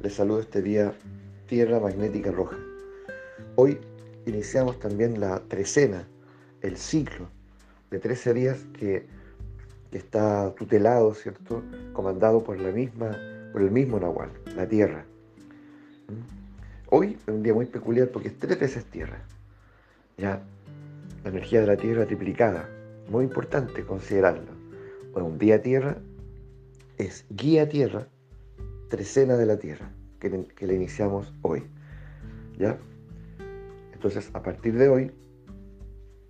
Les saludo este día Tierra Magnética Roja. Hoy iniciamos también la trecena, el ciclo de 13 días que, está tutelado, ¿cierto? Comandado por la misma, por el mismo Nahual, la Tierra. ¿Mm? Hoy es un día muy peculiar porque es tres veces Tierra. Ya, la energía de la Tierra triplicada. Muy importante considerarlo. Un día Tierra es guía Tierra trecena de la Tierra, que, que la iniciamos hoy. ¿Ya? Entonces, a partir de hoy,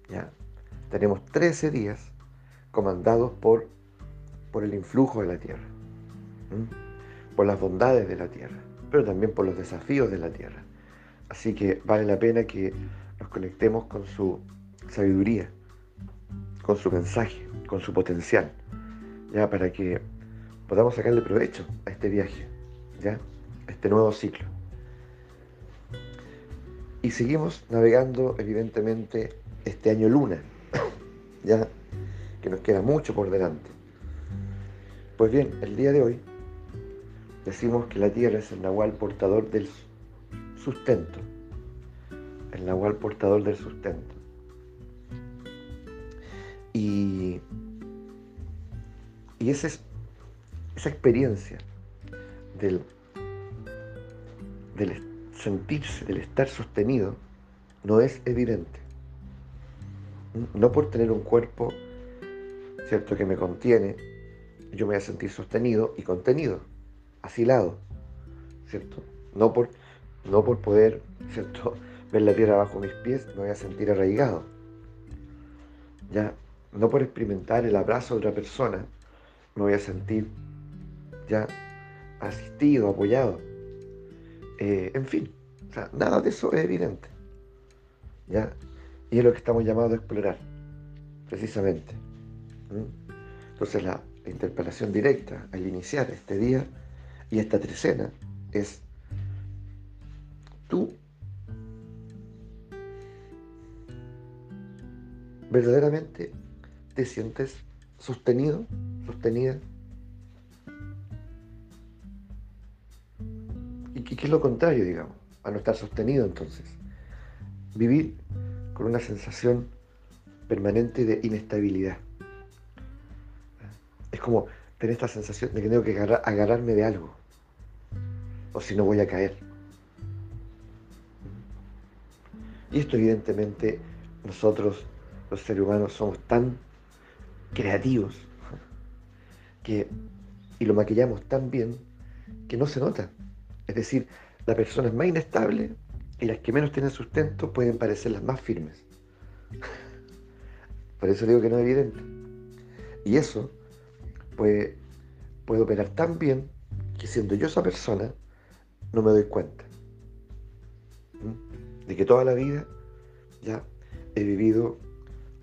¿ya? Tenemos 13 días comandados por, por el influjo de la Tierra, por las bondades de la Tierra, pero también por los desafíos de la Tierra. Así que vale la pena que nos conectemos con su sabiduría, con su mensaje, con su potencial, ya para que podamos sacarle provecho a este viaje, ¿ya? A este nuevo ciclo. Y seguimos navegando, evidentemente, este año luna, ya que nos queda mucho por delante. Pues bien, el día de hoy decimos que la Tierra es el nahual portador del sustento, el nahual portador del sustento. Y, y ese es esa experiencia del, del sentirse, del estar sostenido, no es evidente. No por tener un cuerpo, ¿cierto?, que me contiene, yo me voy a sentir sostenido y contenido, asilado, ¿cierto? No por, no por poder, ¿cierto?, ver la tierra bajo mis pies, me voy a sentir arraigado. Ya, no por experimentar el abrazo de otra persona, me voy a sentir ya asistido, apoyado. Eh, en fin, nada de eso es evidente. ¿ya? Y es lo que estamos llamados a explorar, precisamente. Entonces la, la interpelación directa al iniciar este día y esta trecena es tú verdaderamente te sientes sostenido, sostenida ¿Y qué es lo contrario, digamos, a no estar sostenido entonces? Vivir con una sensación permanente de inestabilidad. Es como tener esta sensación de que tengo que agarrarme de algo, o si no voy a caer. Y esto evidentemente nosotros, los seres humanos, somos tan creativos que, y lo maquillamos tan bien que no se nota. Es decir, las personas más inestables y las que menos tienen sustento pueden parecer las más firmes. Por eso digo que no es evidente. Y eso puede, puede operar tan bien que siendo yo esa persona, no me doy cuenta. De que toda la vida ya he vivido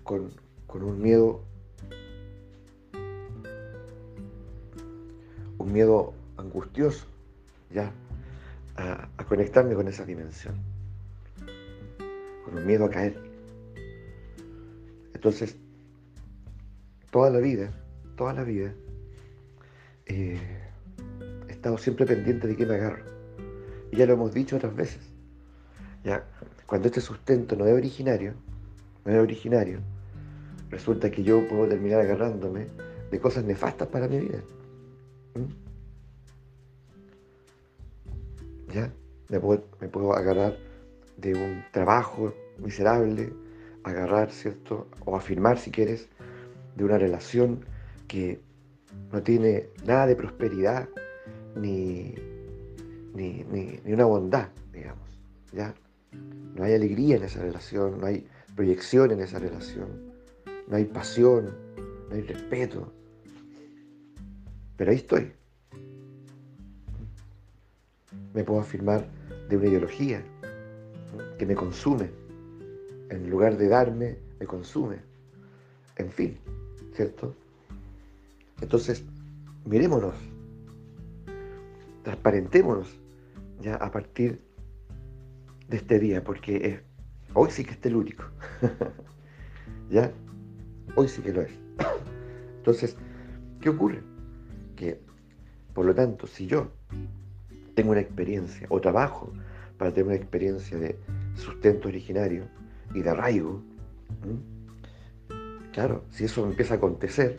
con, con un miedo, un miedo angustioso, ya a, conectarme con esa dimensión, con un miedo a caer. Entonces, toda la vida, toda la vida, eh, he estado siempre pendiente de qué me agarro. Y ya lo hemos dicho otras veces. Ya, cuando este sustento no es originario, no es originario, resulta que yo puedo terminar agarrándome de cosas nefastas para mi vida. ¿Ya? Me puedo, agarrar de un trabajo miserable, agarrar, ¿cierto? O afirmar, si quieres, de una relación que no tiene nada de prosperidad ni, ni, una bondad, digamos, ¿ya? No hay alegría en esa relación, no hay proyección en esa relación, no hay pasión, no hay respeto. Pero ahí estoy, me puedo afirmar de una ideología que me consume. En lugar de darme, me consume. En fin, ¿cierto? Entonces, mirémonos, transparentémonos ya a partir de este día, porque hoy sí que es telúrico. ¿Ya? Hoy sí que lo es. Entonces, ¿qué ocurre? Que, por lo tanto, si yo tengo una experiencia o trabajo para tener una experiencia de sustento originario y de arraigo, claro, si eso empieza a acontecer,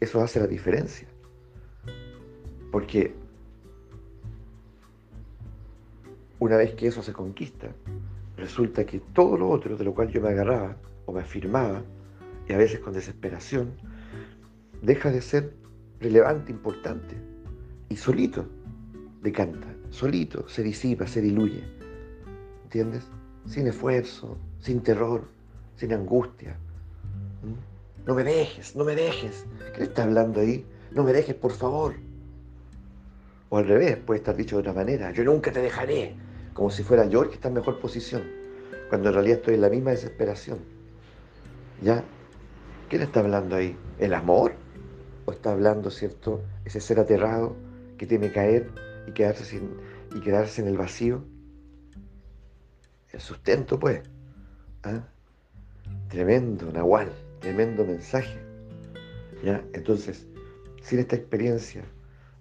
eso hace la diferencia. Porque una vez que eso se conquista, resulta que todo lo otro de lo cual yo me agarraba o me afirmaba, y a veces con desesperación, deja de ser relevante, importante, y solito decanta, solito se disipa, se diluye. ¿Entiendes? Sin esfuerzo, sin terror, sin angustia. ¿Mm? No me dejes, no me dejes. ¿Qué está hablando ahí? No me dejes, por favor. O al revés, puede estar dicho de otra manera. Yo nunca te dejaré. Como si fuera yo que está en mejor posición. Cuando en realidad estoy en la misma desesperación. ¿Ya? ¿Quién está hablando ahí? ¿El amor? ¿O está hablando, cierto, ese ser aterrado que tiene que caer y quedarse, sin, y quedarse en el vacío? El sustento, pues. ¿Ah? Tremendo, Nahual, tremendo mensaje. ¿Ya? Entonces, sin esta experiencia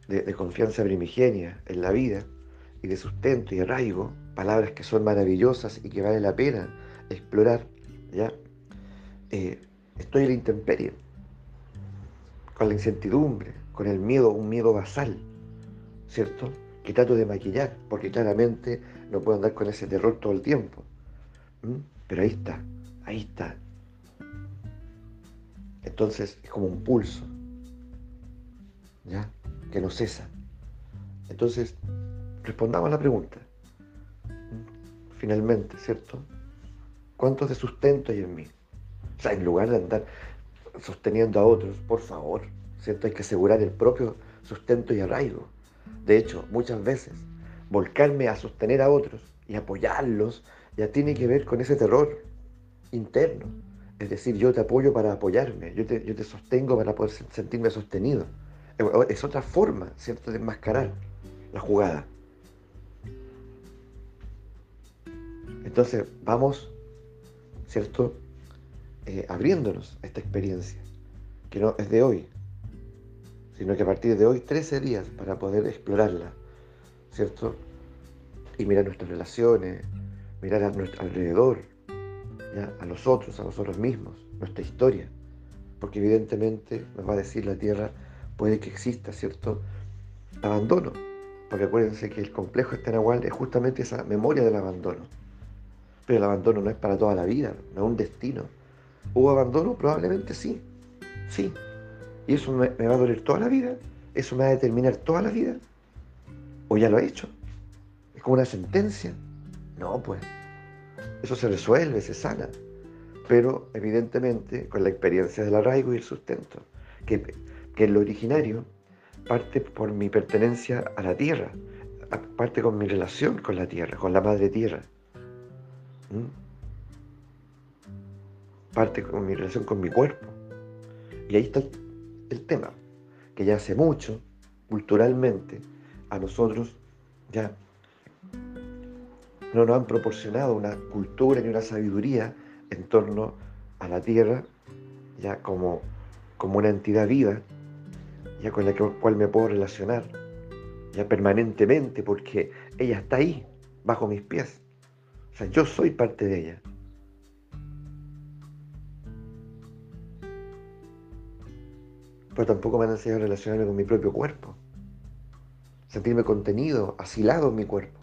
de, confianza primigenia en la vida y de sustento y arraigo, palabras que son maravillosas y que vale la pena explorar, ¿ya? Eh, estoy en la intemperie, con la incertidumbre, con el miedo, un miedo basal, ¿cierto? Que trato de maquillar, porque claramente no puedo andar con ese terror todo el tiempo. Pero ahí está, ahí está. Entonces es como un pulso, ¿ya? Que no cesa. Entonces, respondamos a la pregunta. Finalmente, ¿cierto? ¿Cuánto de sustento hay en mí? O sea, en lugar de andar sosteniendo a otros, por favor, ¿cierto? Hay que asegurar el propio sustento y arraigo. De hecho, muchas veces, volcarme a sostener a otros y apoyarlos ya tiene que ver con ese terror interno. Es decir, yo te apoyo para apoyarme, yo te, yo te sostengo para poder sentirme sostenido. Es otra forma, ¿cierto?, de enmascarar la jugada. Entonces, vamos, ¿cierto?, eh, abriéndonos a esta experiencia, que no es de hoy, sino que a partir de hoy 13 días para poder explorarla, ¿cierto? Y mirar nuestras relaciones, mirar a nuestro alrededor, a los otros, a nosotros mismos, nuestra historia, porque evidentemente nos va a decir la Tierra, puede que exista, ¿cierto? Abandono, porque acuérdense que el complejo Estenahual es justamente esa memoria del abandono. Pero el abandono no es para toda la vida, no es un destino, ¿Hubo abandono? Probablemente sí. Sí. ¿Y eso me, va a doler toda la vida? ¿Eso me va a determinar toda la vida? ¿O ya lo he hecho? ¿Es como una sentencia? No, pues. Eso se resuelve, se sana. Pero evidentemente con la experiencia del arraigo y el sustento, que, que lo originario parte por mi pertenencia a la tierra, parte con mi relación con la tierra, con la madre tierra. ¿Mm? parte con mi relación con mi cuerpo. Y ahí está el, tema, que ya hace mucho, culturalmente, a nosotros ya no nos han proporcionado una cultura ni una sabiduría en torno a la tierra, ya como, como una entidad viva, ya con la cual me puedo relacionar, ya permanentemente, porque ella está ahí, bajo mis pies. O sea, yo soy parte de ella. Pero tampoco me han enseñado a relacionarme con mi propio cuerpo. Sentirme contenido, asilado en mi cuerpo,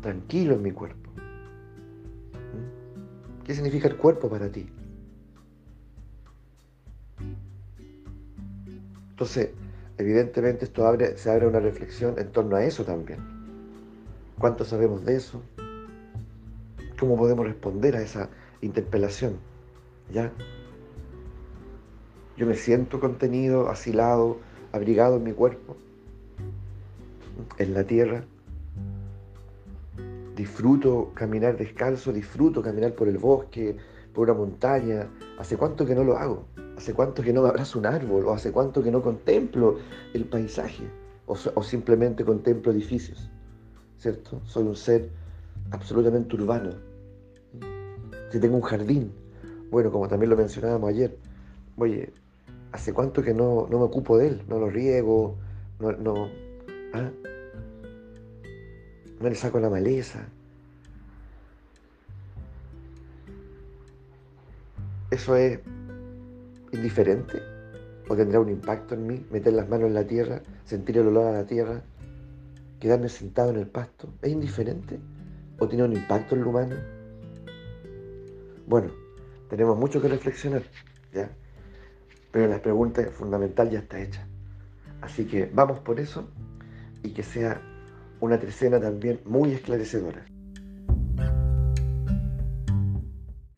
tranquilo en mi cuerpo. ¿Mm? ¿Qué significa el cuerpo para ti? Entonces, evidentemente esto abre, se abre una reflexión en torno a eso también. ¿Cuánto sabemos de eso? ¿Cómo podemos responder a esa interpelación? ¿Ya? Yo me siento contenido, asilado, abrigado en mi cuerpo, en la tierra. Disfruto caminar descalzo, disfruto caminar por el bosque, por una montaña. ¿Hace cuánto que no lo hago? ¿Hace cuánto que no me abrazo un árbol? ¿O hace cuánto que no contemplo el paisaje? ¿O, o simplemente contemplo edificios? ¿Cierto? Soy un ser absolutamente urbano. Si tengo un jardín, bueno, como también lo mencionábamos ayer, oye, ¿Hace cuánto que no, me ocupo de él? No lo riego, no... ¿ah? no le saco la maleza. ¿Eso es indiferente? ¿O tendrá un impacto en mí? Meter las manos en la tierra, sentir el olor a la tierra, quedarme sentado en el pasto. ¿Es indiferente? ¿O tiene un impacto en lo humano? Bueno, tenemos mucho que reflexionar, ¿ya? Pero la pregunta fundamental ya está hecha. Así que vamos por eso y que sea una trecena también muy esclarecedora.